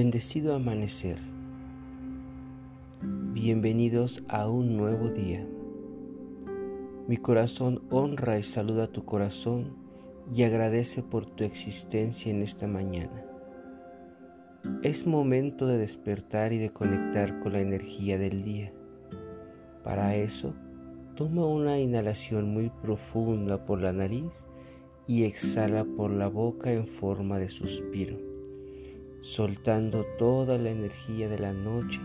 Bendecido amanecer. Bienvenidos a un nuevo día. Mi corazón honra y saluda tu corazón y agradece por tu existencia en esta mañana. Es momento de despertar y de conectar con la energía del día. Para eso, toma una inhalación muy profunda por la nariz y exhala por la boca en forma de suspiro, soltando toda la energía de la noche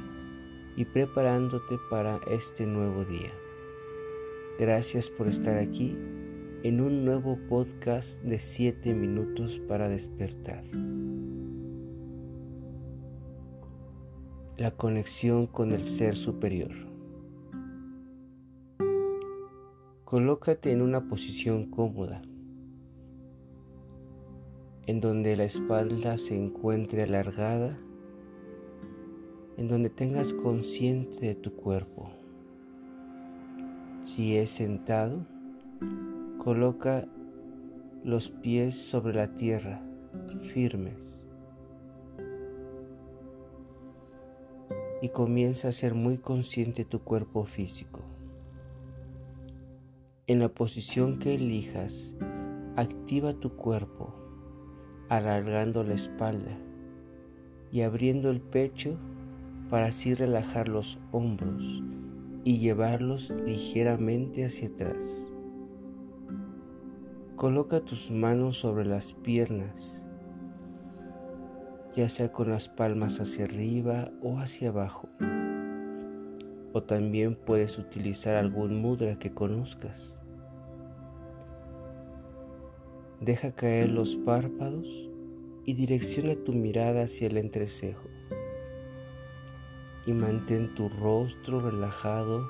y preparándote para este nuevo día. Gracias por estar aquí en un nuevo podcast de 7 minutos para despertar. La conexión con el ser superior. Colócate en una posición cómoda, en donde la espalda se encuentre alargada, en donde tengas consciente de tu cuerpo. Si es sentado, Coloca los pies sobre la tierra, firmes. Y comienza a ser muy consciente tu cuerpo físico. En la posición que elijas, activa tu cuerpo, alargando la espalda y abriendo el pecho para así relajar los hombros y llevarlos ligeramente hacia atrás. Coloca tus manos sobre las piernas, ya sea con las palmas hacia arriba o hacia abajo. O también puedes utilizar algún mudra que conozcas. Deja caer los párpados y direcciona tu mirada hacia el entrecejo. Y mantén tu rostro relajado.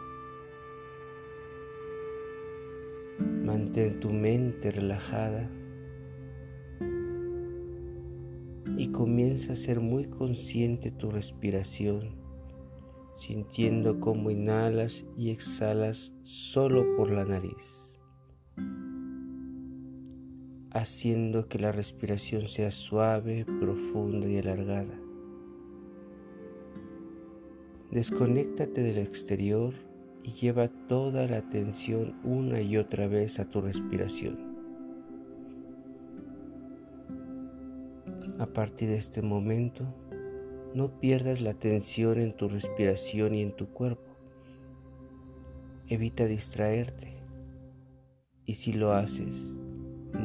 Mantén tu mente relajada. Y comienza a ser muy consciente tu respiración, sintiendo cómo inhalas y exhalas solo por la nariz, haciendo que la respiración sea suave, profunda y alargada. Desconéctate del exterior y lleva toda la atención una y otra vez a tu respiración. A partir de este momento, no pierdas la atención en tu respiración y en tu cuerpo. Evita distraerte y si lo haces,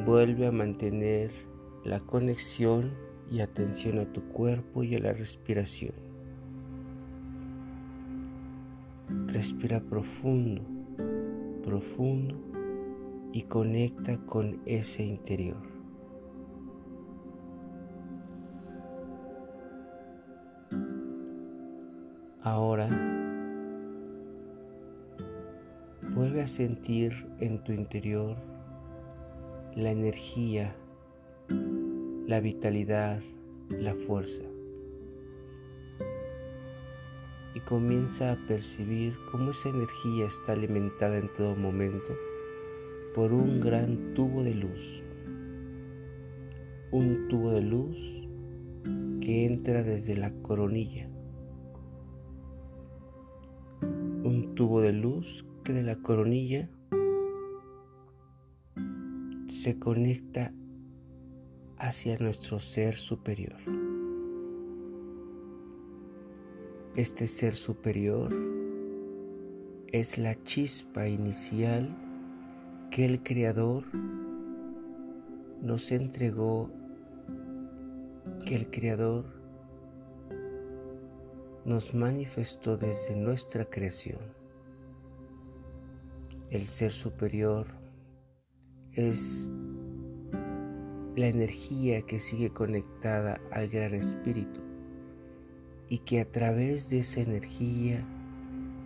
vuelve a mantener la conexión y atención a tu cuerpo y a la respiración. Respira profundo, profundo y conecta con ese interior. Ahora vuelve a sentir en tu interior la energía, la vitalidad, la fuerza y comienza a percibir cómo esa energía está alimentada en todo momento por un gran tubo de luz. Un tubo de luz que entra desde la coronilla. Un tubo de luz que de la coronilla se conecta hacia nuestro ser superior. Este ser superior es la chispa inicial que el Creador nos entregó, que el Creador nos manifestó desde nuestra creación. El ser superior es la energía que sigue conectada al Gran Espíritu y que a través de esa energía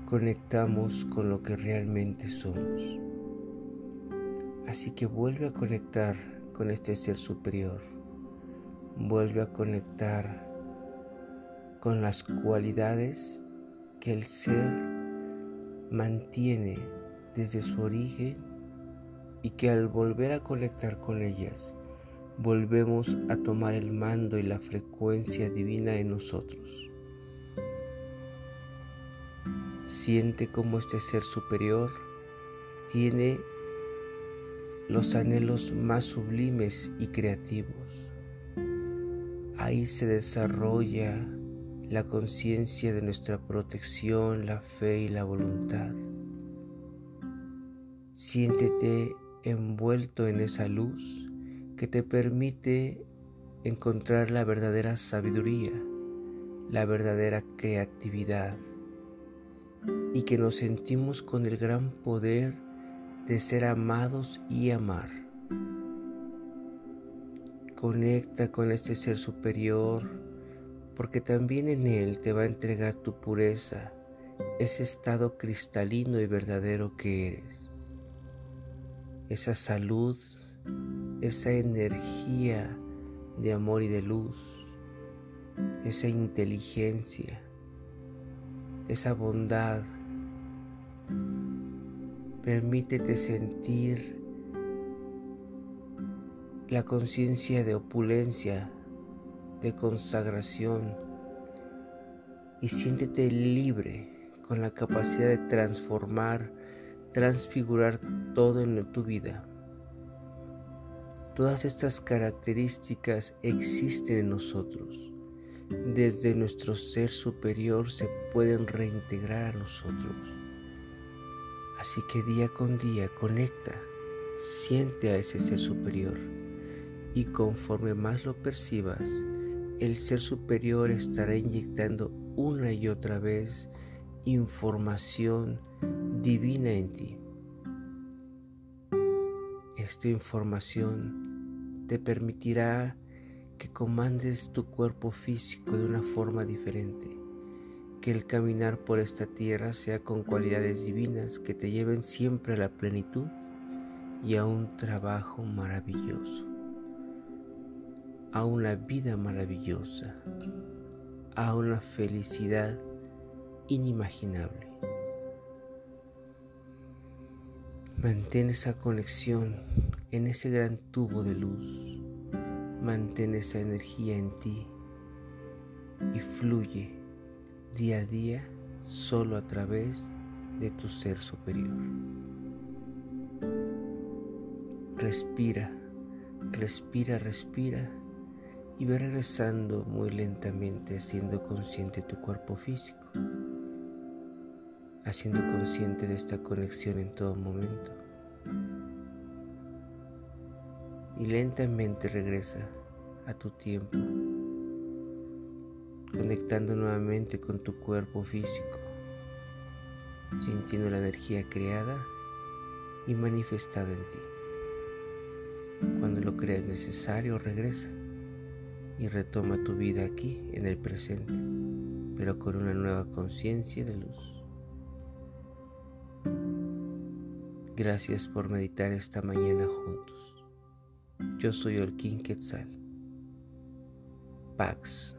conectamos con lo que realmente somos. Así que vuelve a conectar con este ser superior, vuelve a conectar con las cualidades que el ser mantiene desde su origen y que al volver a conectar con ellas volvemos a tomar el mando y la frecuencia divina en nosotros. Siente como este ser superior tiene los anhelos más sublimes y creativos. Ahí se desarrolla la conciencia de nuestra protección, la fe y la voluntad. Siéntete envuelto en esa luz que te permite encontrar la verdadera sabiduría, la verdadera creatividad y que nos sentimos con el gran poder de ser amados y amar. Conecta con este ser superior porque también en él te va a entregar tu pureza, ese estado cristalino y verdadero que eres, esa salud, esa energía de amor y de luz, esa inteligencia, esa bondad. Permítete sentir la conciencia de opulencia, de consagración y siéntete libre con la capacidad de transformar, transfigurar todo en tu vida. Todas estas características existen en nosotros. Desde nuestro ser superior se pueden reintegrar a nosotros. Así que día con día conecta, siente a ese ser superior y conforme más lo percibas, el ser superior estará inyectando una y otra vez información divina en ti. Esta información te permitirá que comandes tu cuerpo físico de una forma diferente, que el caminar por esta tierra sea con cualidades divinas que te lleven siempre a la plenitud y a un trabajo maravilloso, a una vida maravillosa, a una felicidad inimaginable. Mantén esa conexión en ese gran tubo de luz. Mantén esa energía en ti y fluye día a día solo a través de tu ser superior. Respira, respira, respira y ve regresando muy lentamente siendo consciente de tu cuerpo físico haciendo consciente de esta conexión en todo momento. Y lentamente regresa a tu tiempo, conectando nuevamente con tu cuerpo físico, sintiendo la energía creada y manifestada en ti. Cuando lo creas necesario, regresa y retoma tu vida aquí en el presente, pero con una nueva conciencia de luz. Gracias por meditar esta mañana juntos. Yo soy Olquín Quetzal. Pax.